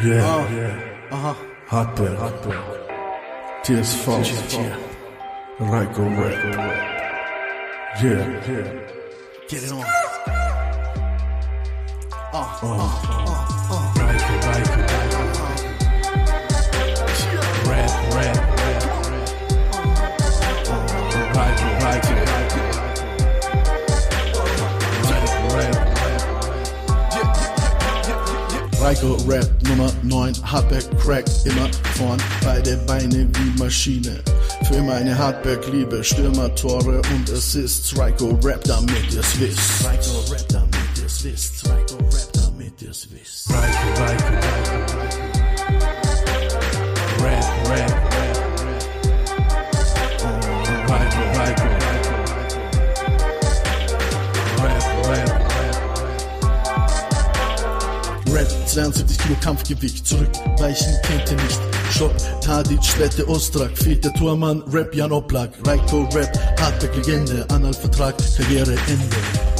Yeah, oh, yeah. Uh huh. Hot there, hot there. Tears fall, tears fall. Right go right. Yeah, yeah. Get it on. Uh, uh. uh. Raiko Rap Nummer 9, Hardback Crack, immer vorn, beide Beine wie Maschine. Für immer eine Hardback-Liebe, Stürmer, Tore und Assists. Raiko Rap, damit ihr's wisst. Raiko Rap, damit ihr's wisst. Raiko Rap, damit ihr's wisst. Raiko, Raiko, Rap, 72 Kilo Kampfgewicht, zurückweichen kennt ihr nicht. Stopp, Tadic, Wette, Ostrak, fehlt der Tormann, Rap, Jan Oblak, Raiko, Rap, Hardback, Legende, Analvertrag, Karriereende. Karriereende,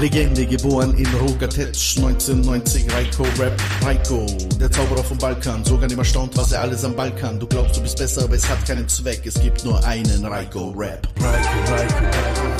Legende geboren in Rogatetsch 1990 Raiko Rap Raiko. Der Zauberer vom Balkan sogar nicht erstaunt was er alles am Balkan. Du glaubst du bist besser aber es hat keinen Zweck. Es gibt nur einen Raiko Rap. Raiko Raiko Raiko